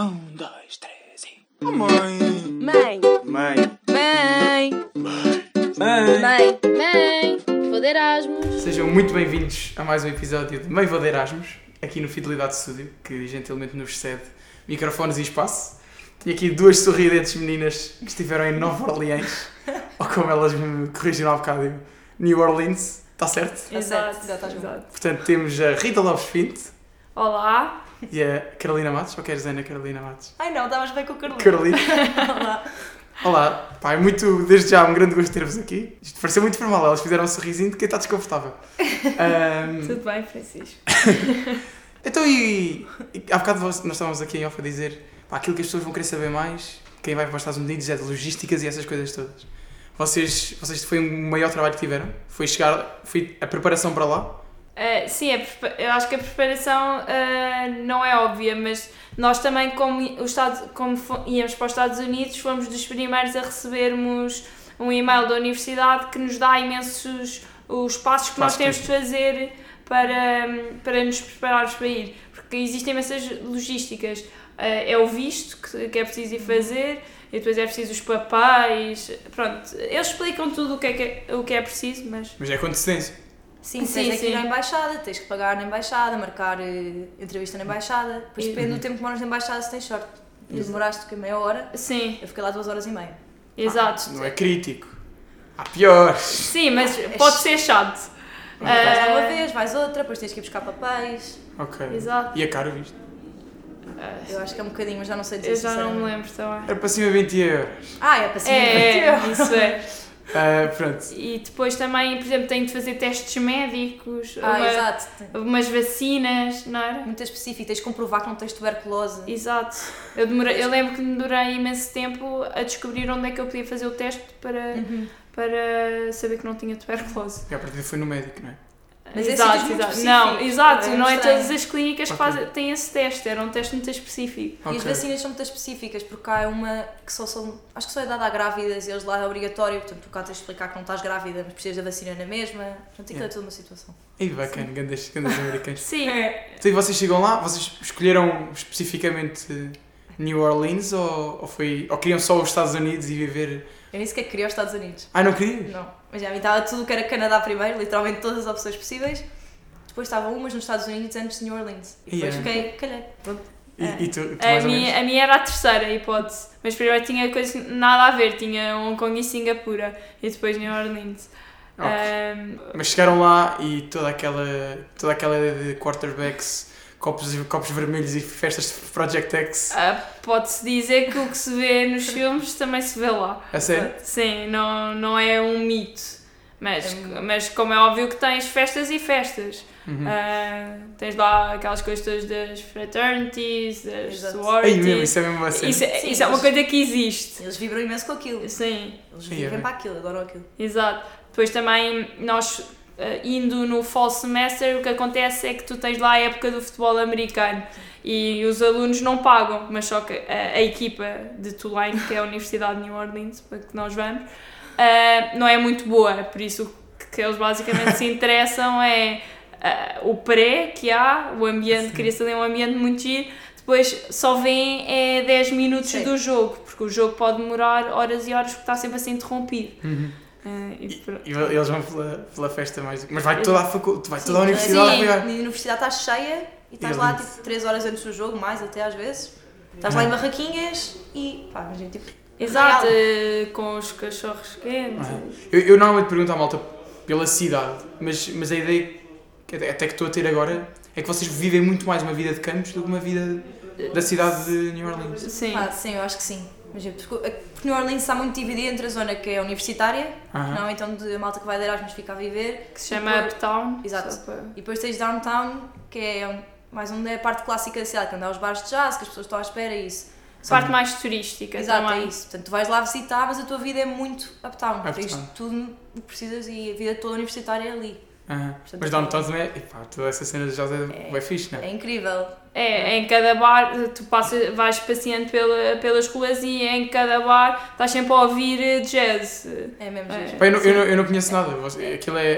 Um, dois, três e. Oh, mãe! Mãe, Mãe! mãe, Mãe! mãe, mãe, vou de Erasmus. Sejam muito bem-vindos a mais um episódio de Meio Vou de Erasmus, aqui no Fidelidade Studio, que gentilmente nos cede microfones e espaço. Tenho aqui duas sorridentes meninas que estiveram em Nova Orleans, ou como elas me corrigiram há bocado, New Orleans, está certo? Exato, certo, já estás bom. exato. Portanto, temos a Rita Lopes Pinto Olá. E a Carolina Matos, ou queres Ana Carolina Matos? Ai não, estavas bem com o Carolina. Carolina, Olá. olá, pá, é muito, desde já, um grande gosto ter-vos aqui. Isto pareceu muito formal, elas fizeram um sorrisinho de quem está desconfortável. Ahm, Tudo bem, Francisco? Então, e, e há bocado nós nós estávamos aqui em off a dizer pá, aquilo que as pessoas vão querer saber mais, quem vai para os Estados Unidos é de logísticas e essas coisas todas. Vocês, vocês foi o maior trabalho que tiveram? Foi chegar, foi a preparação para lá? Uh, sim, prepa- eu acho que a preparação uh, não é óbvia, mas nós também, como, o Estado, como íamos para os Estados Unidos, fomos dos primeiros a recebermos um e-mail da universidade que nos dá imensos os passos que nós temos de fazer para, para nos prepararmos para ir. Porque existem imensas logísticas. Uh, é o visto que, que é preciso ir fazer, e depois é preciso os papéis. Pronto, eles explicam tudo o que é, que é, o que é preciso, mas. Mas é com antecedência. Sim, Sim, tens aqui sim. na embaixada, tens que pagar na embaixada, marcar eh, entrevista na embaixada. Depois depende do tempo que demoras na embaixada se tens sorte. E demoraste que meia hora, Sim, eu fiquei lá duas horas e meia. exato. Não é crítico. Há piores. Sim, mas pode ser chato. Vais lá uma Ah, vez, vais outra, depois tens que ir buscar papéis. Ok. Exato. E a cara, visto? Eu acho que é um bocadinho, mas já não sei dizer Eu já não me lembro também. Era para cima 20 euros. Ah, é para cima. É, é, isso é. Ah, pronto. E depois também, por exemplo, tenho de fazer testes médicos, Ah, uma- exato. umas vacinas, não era? Muito específico, tens de comprovar que não tens tuberculose. Exato. Eu, demorei, eu lembro que demorei imenso tempo a descobrir onde é que eu podia fazer o teste para, Uhum. para saber que não tinha tuberculose. E a partir foi no médico, não é? Mas é exato, muito exato. Não, exato, é não é todas as clínicas que fazem, têm esse teste, era um teste muito específico. E as vacinas são muito específicas, porque há uma que só são. Acho que só é dada a grávidas e eles lá é obrigatório, portanto, tu cá tens de explicar que não estás grávida, mas precisas da vacina na mesma. Portanto, aquilo Yeah. é toda uma situação. E bacana, grandes, grandes americanos. Sim, Então, e vocês chegam lá, vocês escolheram especificamente New Orleans ou, ou, foi, ou queriam só os Estados Unidos e viver. Eu nem sequer queria os Estados Unidos. Ah, não queriam? Não. Mas já a mim estava tudo que era Canadá primeiro, literalmente todas as opções possíveis. Depois estavam umas nos Estados Unidos antes de New Orleans. E depois Yeah. fiquei, calhei. Pronto. E, e tu, tu A minha, menos? a minha era a terceira hipótese, mas primeiro tinha coisas que nada a ver, tinha Hong Kong e Singapura e depois New Orleans. Ok. Ahm, Mas chegaram lá e toda aquela, toda aquela ideia de quarterbacks, copos, copos vermelhos e festas de Project X. ah, Pode-se dizer que o que se vê nos filmes também se vê lá. A sério? Sim, não, não é um mito. Mas, É mas como é óbvio que tens festas e festas. Uhum. Ah, tens lá aquelas coisas todas das fraternities, das Exato. Ei, sororities. meu, isso é mesmo assim. Isso, é- Sim, isso é uma mas- coisa que existe. Eles vibram imenso com aquilo. Sim. Eles é vivem para aquilo, adoram aquilo. Exato. Depois também nós indo no fall semester, o que acontece é que tu tens lá a época do futebol americano e os alunos não pagam, mas só que a, a equipa de Tulane, que é a Universidade de New Orleans, para que nós vamos, eh, não é muito boa, por isso o que eles basicamente se interessam é eh, o pré que há, o ambiente, cria-se ali um ambiente muito giro, depois só vêm é 10 minutos Sim. do jogo, porque o jogo pode demorar horas e horas porque está sempre a ser interrompido. Uhum. Eh, e. E eles vão pela, pela festa mais. Mas vai toda a faculdade, vai toda a Sim, universidade a sim, apoiar. A universidade está cheia e estás lá tipo 3 horas antes do jogo, mais até às vezes. Estás lá em barraquinhas e pá, imagina, tipo. Exato, real. com os cachorros quentes. Ah. Eu, eu normalmente pergunto à malta pela cidade, mas, mas a ideia que até até que estou a ter agora é que vocês vivem muito mais uma vida de campos do que uma vida da cidade de New Orleans. Sim. Ah, sim, eu acho que sim. Imagina, porque porque New Orleans está muito dividida entre a zona que é universitária, Aham. não então de a malta que vai de Erasmus fica a viver. que se chama depois- Uptown. Exato. para- E depois tens downtown, que é mais onde é a parte clássica da cidade, que anda aos bares de jazz, que as pessoas estão à espera e isso. Parte mais turística Exato, também. é isso. Portanto, tu vais lá visitar, mas a tua vida é muito uptown. Uptown. Tens tudo o que precisas e a vida toda universitária é ali. Aham. Portanto, Mas downtown também é. Epá, toda essa cena de jazz é, É. fixe, não é? É incrível. É, em cada bar, tu passas, vais passeando pela, pelas ruas e em cada bar estás sempre a ouvir eh, jazz. É mesmo É. giro. Pá, eu, não, eu, não, eu não conheço nada. Você- Aquilo é.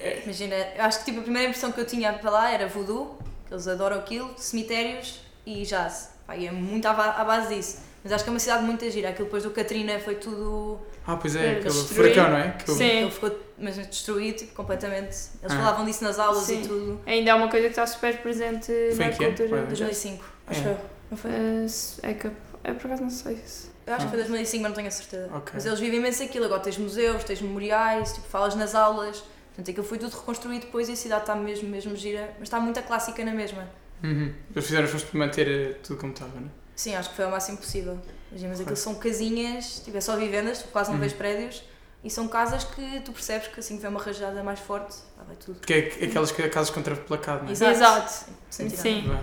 é- Imagina, eu acho que tipo, a primeira impressão que eu tinha para lá era voodoo, que eles adoram aquilo, cemitérios e jazz. Pá, e é muito à, à base disso. Mas acho que é uma cidade muito gira. Aquilo depois do Katrina foi tudo. Ah, pois É, é, aquele destruir. furacão, não é? Que Sim. Ele ficou mas destruído tipo, completamente. Eles Ah. falavam disso nas aulas Sim. e tudo. Ainda é uma coisa que está super presente Foi na que cultura. Foi em da- 2005, acho É. eu. Não foi? Se- é que é por acaso não sei se. Eu acho Ah. que foi 2005, mas não tenho a certeza. Ok. Mas eles vivem imenso aquilo. Agora tens museus, tens memoriais, tipo, falas nas aulas. Portanto, aquilo foi tudo reconstruído depois e a cidade está mesmo, mesmo gira. Mas está muito clássica na mesma. Uhum. Eles fizeram coisas para manter eh, tudo como estava, não é? Sim, acho que foi o máximo possível. Imagina, mas aquilo são casinhas, tipo, é só vivendas, tu quase não Uhum. vês prédios. E são casas que tu percebes que assim que vem uma rajada mais forte, lá vai tudo. Porque é aquelas ca- casas contra placado, não é? Exato. Exato. Sim. Bem.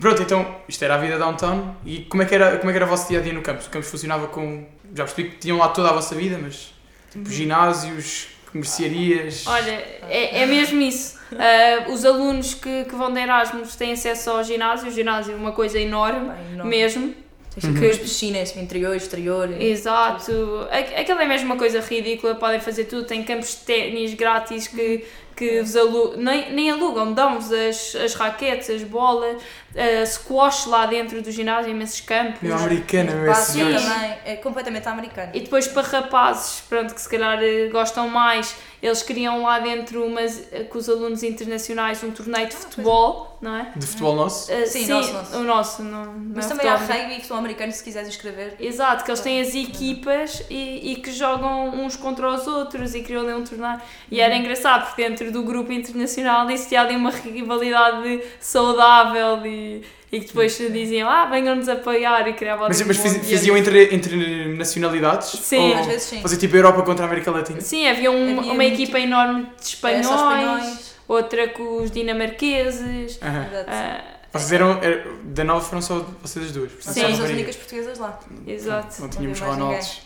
Pronto, então, isto era a vida downtown. E como é que era, como é que era o vosso dia a dia no campus? O campus funcionava com. Já percebi que tinham lá toda a vossa vida, mas. Tipo, ginásios, mercearias. Olha, é, é mesmo isso. Ah, os alunos que, que vão de Erasmus têm acesso ao ginásio. O ginásio é uma coisa enorme, Bem, enorme. mesmo. Tens Uhum. tipo as piscinas, interior, exterior. Exato. Aqu- Aquilo é mesmo uma coisa ridícula, podem fazer tudo. Tem campos de ténis grátis que, que vos alu nem, nem alugam, dão-vos as, as raquetes, as bolas, uh, squash lá dentro do ginásio, imensos campos. Americana, meu, também. É completamente americano. E depois para rapazes, pronto, que se calhar eh, gostam mais, eles criam lá dentro umas, eh, com os alunos internacionais um torneio de futebol, não é? De futebol nosso. Eh, Sim, nosso, nosso. o nosso. Não, não Mas é também há rugby e futebol americano se quiseres inscrever. Exato, que eles têm as equipas e, e que jogam uns contra os outros e criam ali um torneio. E era engraçado porque dentro do grupo internacional existia ali uma rivalidade saudável e, e que depois diziam, ah, venham-nos apoiar e criavam Mas, mas fiz- faziam entre, entre nacionalidades? Sim. Ou Às vezes sim. Fazia tipo Europa contra a América Latina? Sim, havia, um- Havia uma um equipa enorme de É, espanhóis, só espanhóis. outra com os dinamarqueses. Aham. Exato. ah, Vocês eram. era- Da nova foram só vocês as duas. Sim. as únicas portuguesas lá. exato, Não tínhamos Não mais Ronaldos.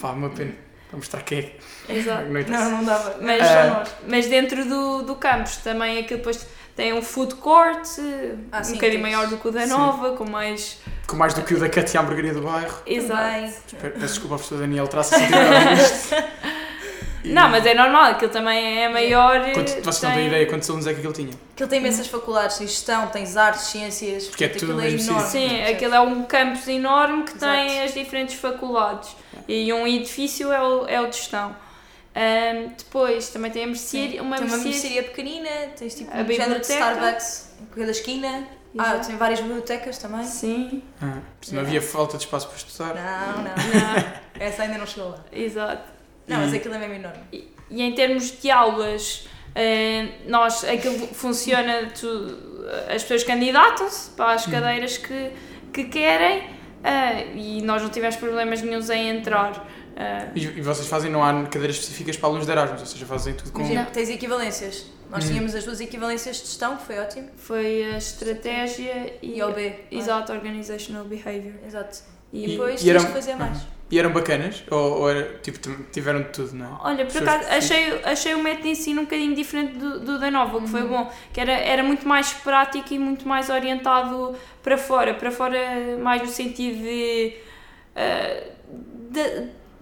Pá, uma pena. Vamos mostrar quem é. exato. Não. Não, não dava. Mas, Ah. mas dentro do, do campus também aquilo depois tem um food court, Ah, um sim, bocadinho tens- maior do que o da Sim. Nova, com mais. Com mais do que o da Cat e a hamburgueria do bairro. Exato. Peço desculpa ao professor Daniel Traça se tiver a ouvir isto. E Não, mas é normal, aquilo também é maior. Quanto, vocês não tem- têm ideia quantos alunos é que aquilo tinha? Aquilo tem imensas faculdades, tens gestão, tens artes, ciências. Porque é portanto, tudo aquilo mesmo enorme. Sim, aquilo é um campus enorme que tem Exato. as diferentes faculdades. E um edifício é o, é o de gestão. Ahm, depois também tem a mercearia, uma Tem uma mercearia. pequenina, tens tipo A um género de biblioteca. Starbucks em cada esquina. Ah, tem várias bibliotecas também. Sim, Ah, não havia falta de espaço para estudar. Não, não. não, Essa ainda não chegou lá. exato. Não, mas aquilo é mesmo enorme. E, e em termos de aulas, eh, nós, aquilo funciona, tu- as pessoas candidatam-se para as cadeiras que, que querem eh, e nós não tivemos problemas nenhums em entrar. Eh, E, e vocês fazem, não há cadeiras específicas para alunos de Erasmus, ou seja, fazem tudo com. Imagina, tens equivalências. Nós Hum. tínhamos as duas equivalências de gestão, que foi ótimo. foi a estratégia e, E OB. Exato, Organizational Behavior. Exato. E, E- Depois e tens eram- que fazer mais. E eram bacanas? Ou, ou era, tipo, tiveram de tudo, não é? Olha, por Pessoas acaso, achei, achei o método de ensino um bocadinho diferente do, do da Nova, o que foi Uhum. bom, que era, era muito mais prático e muito mais orientado para fora, para fora mais no sentido de, eh, de,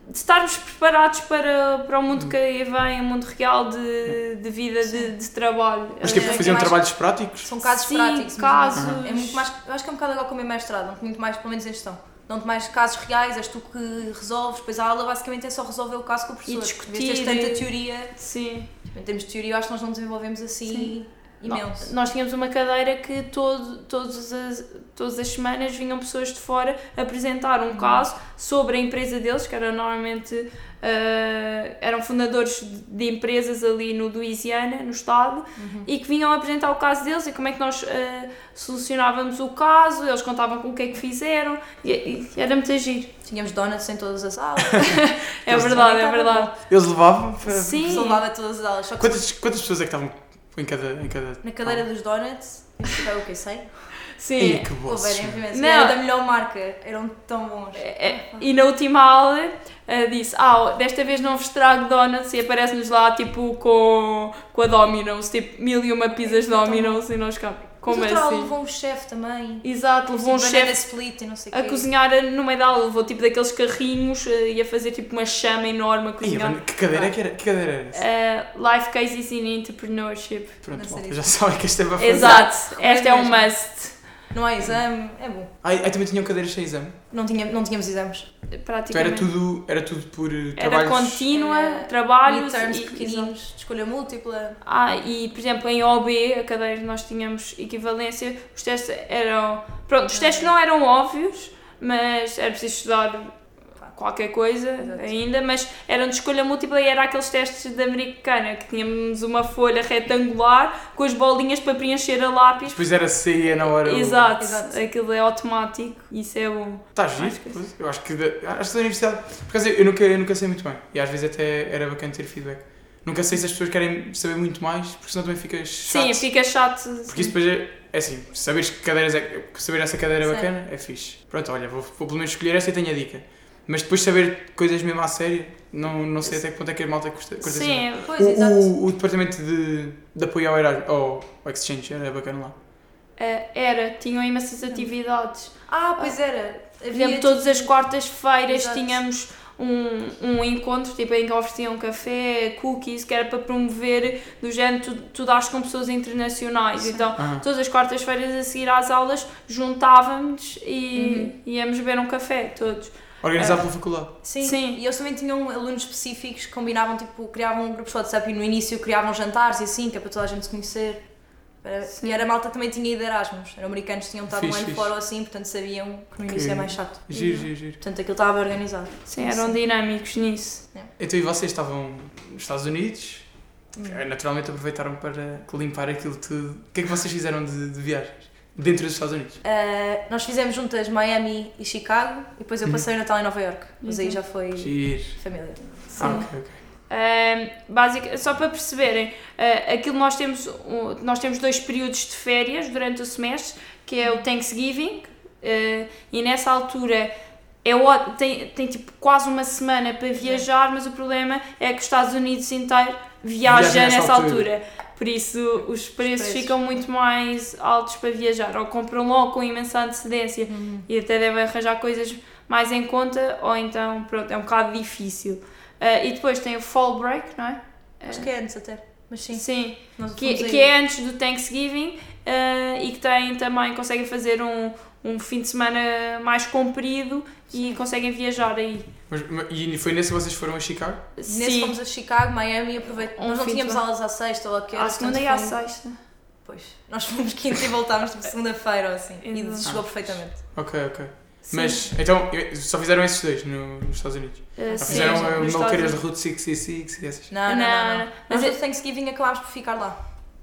de estarmos preparados para, para o mundo Uhum. que aí vem, o mundo real de, de vida, de, de trabalho. Mas tipo, É, faziam mais- trabalhos práticos? São casos Sim, práticos. casos. É muito mais, eu acho que é um bocado igual como em mestrado, dão-te muito mais, pelo menos em gestão. Dão-te mais casos reais, és tu que resolves, depois a aula basicamente é só resolver o caso com o professor. discutir. De teres tanta teoria, Sim. em termos de teoria, eu acho que nós não desenvolvemos assim imenso. Nós tínhamos uma cadeira que todo, todas, as, todas as semanas vinham pessoas de fora apresentar um caso sobre a empresa deles, que era normalmente eh, eram fundadores de- empresas ali no Louisiana, no estado, e que vinham apresentar o caso deles e como é que nós eh, solucionávamos o caso, eles contavam com o que é que fizeram, e, e era muito giro. Tínhamos donuts em todas as aulas, É Eles verdade, é verdade. Eles levavam para... Sim. se levava todas as aulas. Só que Quantas, quantas pessoas é que estavam em cada... Em cada... na cadeira dos donuts, isso foi o que sei. Sim. Ih, que imensos. Não. Era da melhor marca, eram tão bons. É, E na última aula eh, disse: Ah, desta vez não vos trago donuts e aparece-nos lá tipo com, com a Domino's, tipo mil e uma pizzas Domino's e nós ficamos. Como Mas outra aula assim? levou um chefe também. Exato, levou um Tipo, banana chefe split e não sei o a quê. cozinhar no meio da aula, levou tipo daqueles carrinhos eh, e a fazer tipo uma chama enorme a cozinhar. que cadeira é que era? Que cadeira era essa? Eh, life Cases in Entrepreneurship. Pronto, malta, já sabem que esta é para fazer. Exato, esta é um must. Não há exame, é bom. Ai, ai, também tinham cadeiras sem exame. Não, tinha, não tínhamos exames. Então Praticamente. era tudo, era tudo por eh, Era trabalhos... contínua, Era trabalhos Midterms e, pequeninos, de escolha múltipla. Ah, e por exemplo em OB, a cadeira nós tínhamos equivalência, os testes eram. Pronto, os testes não eram óbvios, mas era preciso estudar qualquer coisa Exato. ainda, mas eram de escolha múltipla e era aqueles testes da americana, que tínhamos uma folha retangular com as bolinhas para preencher a lápis. Depois era saía na hora... o- Exato, Exato. aquilo é automático, isso é bom. Está giro, pois. eu acho que da, acho que da universidade. Por acaso eu nunca, eu nunca sei muito bem. E às vezes até era bacana ter feedback. Nunca sei se as pessoas querem saber muito mais, porque senão também ficas chato. Sim, fica chato. Porque isso depois é, é assim, saberes que cadeiras é, saber essa cadeira é bacana é fixe. Pronto, olha, vou, vou pelo menos escolher esta e tenho a dica. Mas depois saber coisas mesmo à sério, não, não sei até que ponto é que a malta curta, curta assim. Sim, Pois, O, exato. o, o departamento de, de apoio ao, Erasmus, ao, ao Exchange era bacana lá. eh, era, tinham imensas atividades. Ah, pois era. Por exemplo, Havia, todas as tipo, quartas-feiras tínhamos um, um encontro tipo, em que ofereciam café, cookies, que era para promover do género tu, tu dás com pessoas internacionais. Então, Ah, todas as quartas-feiras a seguir às aulas juntávamos e Uhum. íamos beber um café, todos. Organizado pela faculdade. Sim. Sim. e eles também tinham alunos específicos que combinavam, tipo, criavam grupos de WhatsApp e no início criavam jantares e assim, que é para toda a gente se conhecer. Era- Sim. E era a malta que também tinha ido de Erasmus. Eram americanos que tinham estado um ano fora ou assim, portanto sabiam que no início Que- é mais chato. Giro, giro, giro. Portanto aquilo estava organizado. Sim, eram dinâmicos nisso. Então e vocês estavam nos Estados Unidos, Hum. eh, naturalmente aproveitaram para limpar aquilo tudo. O que é que vocês fizeram de, de viagens? Dentro dos Estados Unidos? Uh, nós fizemos juntas Miami e Chicago e depois eu Uhum. passei o Natal em Nova York. Mas aí Uhum. já foi Giro. família. Ah, ok, ok. Ahm, basic, só para perceberem, ah, aquilo nós temos, um- nós temos dois períodos de férias durante o semestre, que é o Thanksgiving, ah, e nessa altura é tem, tem tipo quase uma semana para viajar, mas o problema é que os Estados Unidos inteiro viaja Viaja nessa nessa altura. altura. Por isso os preços, preços. ficam muito mais altos para viajar, ou compram logo com imensa antecedência e até devem arranjar coisas mais em conta, ou então pronto, é um bocado difícil. Ah, e depois tem o Fall Break, não é? Acho que é antes até. Mas sim. Sim, que, que é antes do Thanksgiving ah, e que tem também, conseguem fazer um, um fim de semana mais comprido e conseguem viajar aí. Mas, mas- e foi nesse que vocês foram a Chicago? Nesse Sim, fomos a Chicago, Miami e aproveitamos. Um nós não tínhamos aulas à sexta ou a que era, à segunda e à sexta. Pois. Nós fomos quinta e voltámos tipo segunda-feira ou assim. E chegou Ah. perfeitamente. Ok, ok. Sim. Mas, então, só fizeram esses dois no- nos Estados Unidos? Ou sim, fizeram uh, maluqueiras de. Route 66 e essas? Não, não, não. Não, não. não. Mas é- no Thanksgiving acabámos por ficar lá.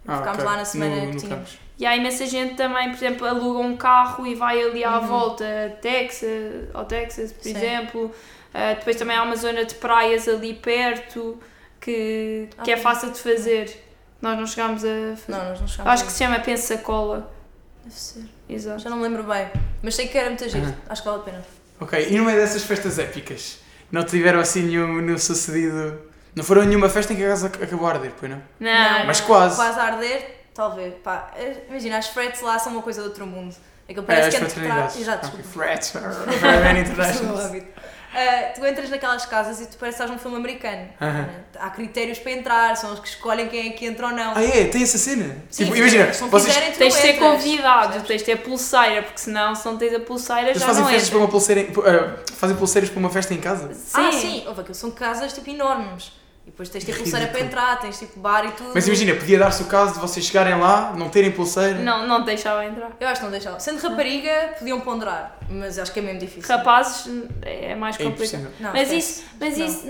Ah, Ficámos ok. lá na semana no, que tínhamos. E há imensa gente também, por exemplo, aluga um carro e vai ali à Uhum. volta, Texas, ao Texas, por Sim. exemplo. Ah, depois também há uma zona de praias ali perto que, que é Ah. fácil de fazer. Nós não chegámos a fazer. Não, nós não chegámos. Acho que se chama Pensacola. Deve ser. Exato. Já não me lembro bem. Mas sei que era muito giro. Uhum. Acho que vale a pena. Ok, e no meio dessas festas épicas, não tiveram assim nenhum, nenhum sucedido? Não foram a nenhuma festa em que a casa ac- acabou a arder, pois não? Não, Mas quase. Quase a arder, talvez. Pá, eh, imagina, as frets lá são uma coisa de outro mundo. Aquilo É, parece as que fraternidades. Exato, desculpa. Frats. Very international. Ah, tu entras naquelas casas e tu pareces que estás num filme americano. Aham. Há critérios para entrar, são os que escolhem quem é que entra ou não. Ah é? Tem essa cena? Sim, Tipo, imagina, se não vocês, quiserem, tu Tens de ser convidado, tens de ter pulseira, porque senão, se não tens a pulseira, eles já fazem não festas para uma pulseira, em- ah, fazem pulseiras para uma festa em casa? Sim. Ah, sim, houve são casas tipo enormes. E depois tens tipo pulseira para entrar, tens tipo bar e tudo. Mas imagina, podia dar-se o caso de vocês chegarem lá, não terem pulseira. Não, não deixava entrar. Eu acho que não deixavam. Sendo rapariga, podiam ponderar, mas acho que é mesmo difícil. Rapazes é mais É complicado. Não, Mas isso, mas Não. isso,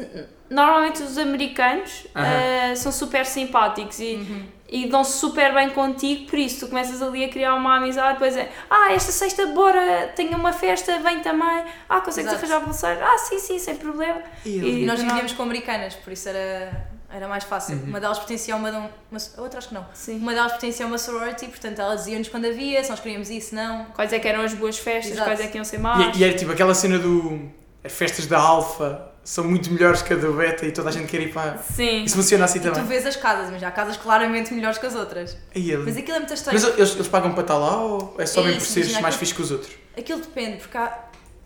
normalmente os americanos ah, são super simpáticos e, Uhum. e dão-se super bem contigo, por isso tu começas ali a criar uma amizade, depois é, ah, esta sexta, bora, tenho uma festa, vem também, ah, consegues Exato. arranjar pulseira? Ah, sim, sim, sem problema. E E nós vivíamos com americanas, por isso era, era mais fácil. Uhum. Uma delas pertencia a uma, de um- uma. A outra acho que não. Sim. Uma delas pertencia a uma sorority, portanto elas diziam-nos quando havia, se nós queríamos ir, se não. Quais é que eram as boas festas, Exato. quais é que iam ser más. E, e era tipo aquela cena do. As festas da Alfa são muito melhores que a do Beta e toda a gente quer ir para. Sim. Isso funciona assim E tu também. vês as casas, mas há casas claramente melhores que as outras. Ali. Mas aquilo é muito estranho. Mas eles, eles pagam para estar lá ou é só É mesmo por seres mais aquilo- fixe que os outros? Aquilo depende, porque há...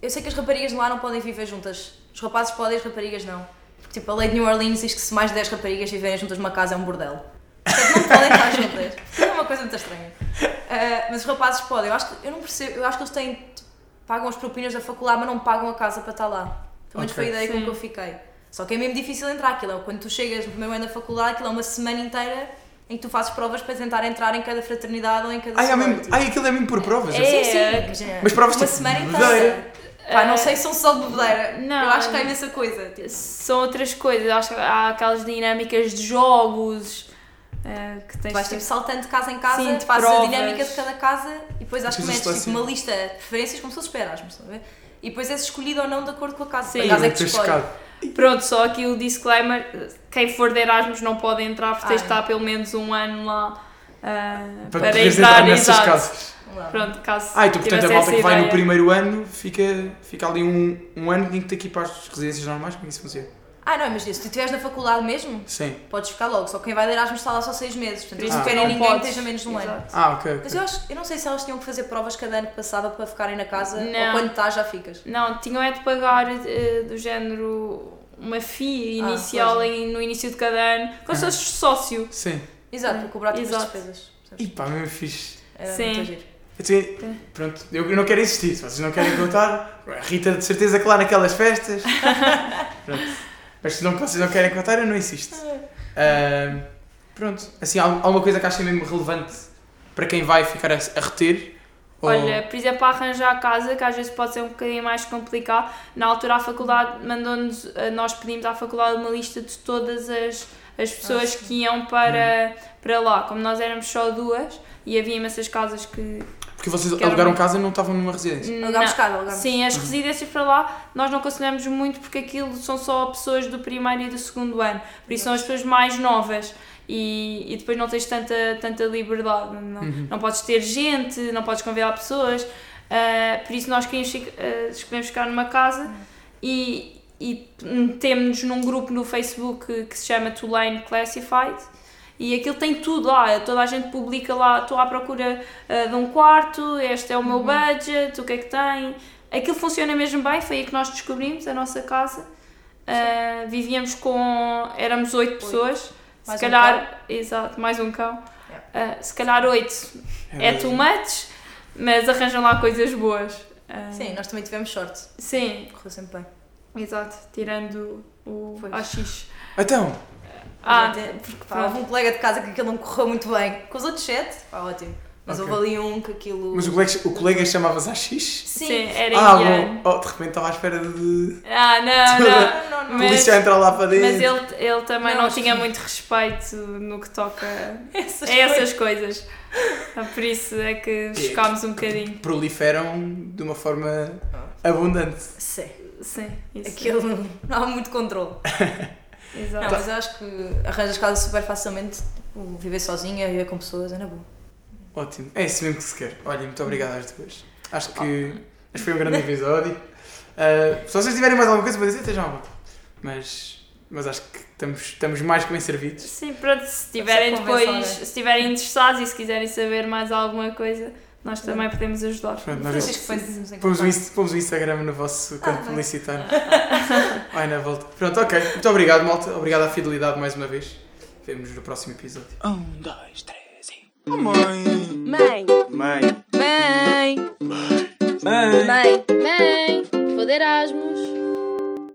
eu sei que as raparigas de lá não podem viver juntas. Os rapazes podem, as raparigas não. Porque tipo, a lei de New Orleans diz que se mais de 10 raparigas viverem juntas numa casa é um bordel. Portanto, não podem estar juntas. É uma coisa muito estranha. Ah, mas os rapazes podem. Eu acho que eu não percebo, eu acho que eles têm. pagam as propinas da faculdade, mas não pagam a casa para estar lá. Pelo menos Ok. foi a ideia com Sim. que eu fiquei. Só que é mesmo difícil entrar aquilo. é Quando tu chegas no primeiro ano da faculdade, aquilo é uma semana inteira em que tu fazes provas para tentar entrar em cada fraternidade ou em cada Ai, é mesmo, ai, aquilo é mesmo por provas. É. sei. Sim, sim, É, imagina. mas provas uma tipo semana inteira. Pá, não sei se são só de bebedeira. não. Eu acho que há imensa coisa. tipo. São outras coisas, acho que há aquelas dinâmicas de jogos eh, que Tu tens vais de- tipo saltando de casa em casa, Sim, fazes a provas. dinâmica de cada casa e depois acho que metes tipo, uma lista de preferências como se fosse Erasmus, estão a ver? E depois és escolhido ou não de acordo com a casa. Sim. A casa é que te estou escolhe. Pronto, só aqui o disclaimer: quem for de Erasmus não pode entrar porque tens de Ai. estar pelo menos um ano lá ah, Para, para, entrar. entrar nessas casas. Pronto, caso Ah, então portanto a malta essa que vai no primeiro ano fica, fica ali um, um ano que tem que ir para as residências normais, como é que isso funciona? Ah, não, mas se tu estiveres na faculdade mesmo, Sim. podes ficar logo. Só quem vai de Erasmus está lá só seis meses. Portanto, Por eles não Ah. tu querem não ninguém que podes. esteja menos de um ano. Exato. Ah, ok. Mas ok. eu, acho, eu não sei se elas tinham que fazer provas cada ano que passava para ficarem na casa Não. ou quando estás já ficas. Não, tinham é de pagar eh, do género uma FII Ah, inicial pois. em- no início de cada ano, como se fosse sócio. Sim. Exato, para cobrar tipo as Exato. despesas. E pá, mesmo fixe. Era Sim. muito giro. Eu tenho- pronto, eu não quero insistir, se vocês não querem contar, Rita de certeza que lá naquelas festas. Pronto. Mas se não, vocês não querem contar, eu não insisto. Ahm, pronto, assim, há alguma coisa que achem mesmo relevante para quem vai ficar a, a reter? Ou- Olha, por exemplo, para arranjar a casa, que às vezes pode ser um bocadinho mais complicado, na altura a faculdade mandou-nos, eh, nós pedimos à faculdade uma lista de todas as, as pessoas Ah, que iam para, para lá. Como nós éramos só duas e havia imensas casas que. Porque vocês que alugaram uma- casa e não estavam numa residência. Alugámos Não. casa, alugámos. Sim, as residências para lá nós não aconselhamos muito porque aquilo são só pessoas do primeiro e do segundo ano, por isso são as pessoas mais novas e, e depois não tens tanta, tanta liberdade, não, Uhum. não podes ter gente, não podes convidar pessoas, ah, por isso nós queríamos, ah, escolhemos ficar numa casa e, e metemos-nos num grupo no Facebook que, que se chama Tulane Classified e aquilo tem tudo lá, toda a gente publica lá, estou à procura ah, de um quarto, este é o meu budget, o que é que tem. Aquilo funciona mesmo bem, foi aí que nós descobrimos a nossa casa. Ah, vivíamos com. éramos oito pessoas, Mais se um calhar. exato, mais um cão. Ah, se calhar oito é too much, mas arranjam lá coisas boas. Ah, Sim, nós também tivemos sorte. Sim, Correu sempre bem. exato, tirando o Pois. AX. Então, Ah, Até- porque Pá, houve um colega de casa que aquilo não correu muito bem. Com os outros sete, pá, ótimo. Mas Ok. houve ali um que aquilo. mas o colega, o colega chamava-se AX? Sim, era Ah, bom. Oh, de repente estava à espera de. Ah, não, não. Não, não, não. Mas- polícia entrar lá para dentro. Mas ele, ele também Não, não, tinha que- muito respeito no que toca Essas a essas coisas. Ah, Por isso é que chocámos um bocadinho. Proliferam de uma forma abundante. Sim. Sim, isso. Aquilo não há muito controle. Não, Exato. mas eu acho que arranjas casa super facilmente. Tipo, viver sozinha, viver com pessoas, é na boa. Ótimo. É isso mesmo que se quer. Olha, muito obrigado às duas. Acho que, acho que foi um grande episódio. Uh, se vocês tiverem mais alguma coisa para dizer, estejam à vontade. Mas, mas acho que estamos, estamos mais que bem servidos. Sim, pronto, se estiverem depois, se estiverem interessados e se quiserem saber mais alguma coisa, nós também podemos ajudar. Pronto, nós em pomos, o pomos o Instagram no vosso campo Ah, bem. publicitário. Vai na volta. Pronto, ok. Muito obrigado, malta. Obrigado à fidelidade mais uma vez. Vemo-nos no próximo episódio. Um, dois, três e. Mãe! Mãe, Mãe! mãe, Mãe! mãe, mãe, vou de Erasmus.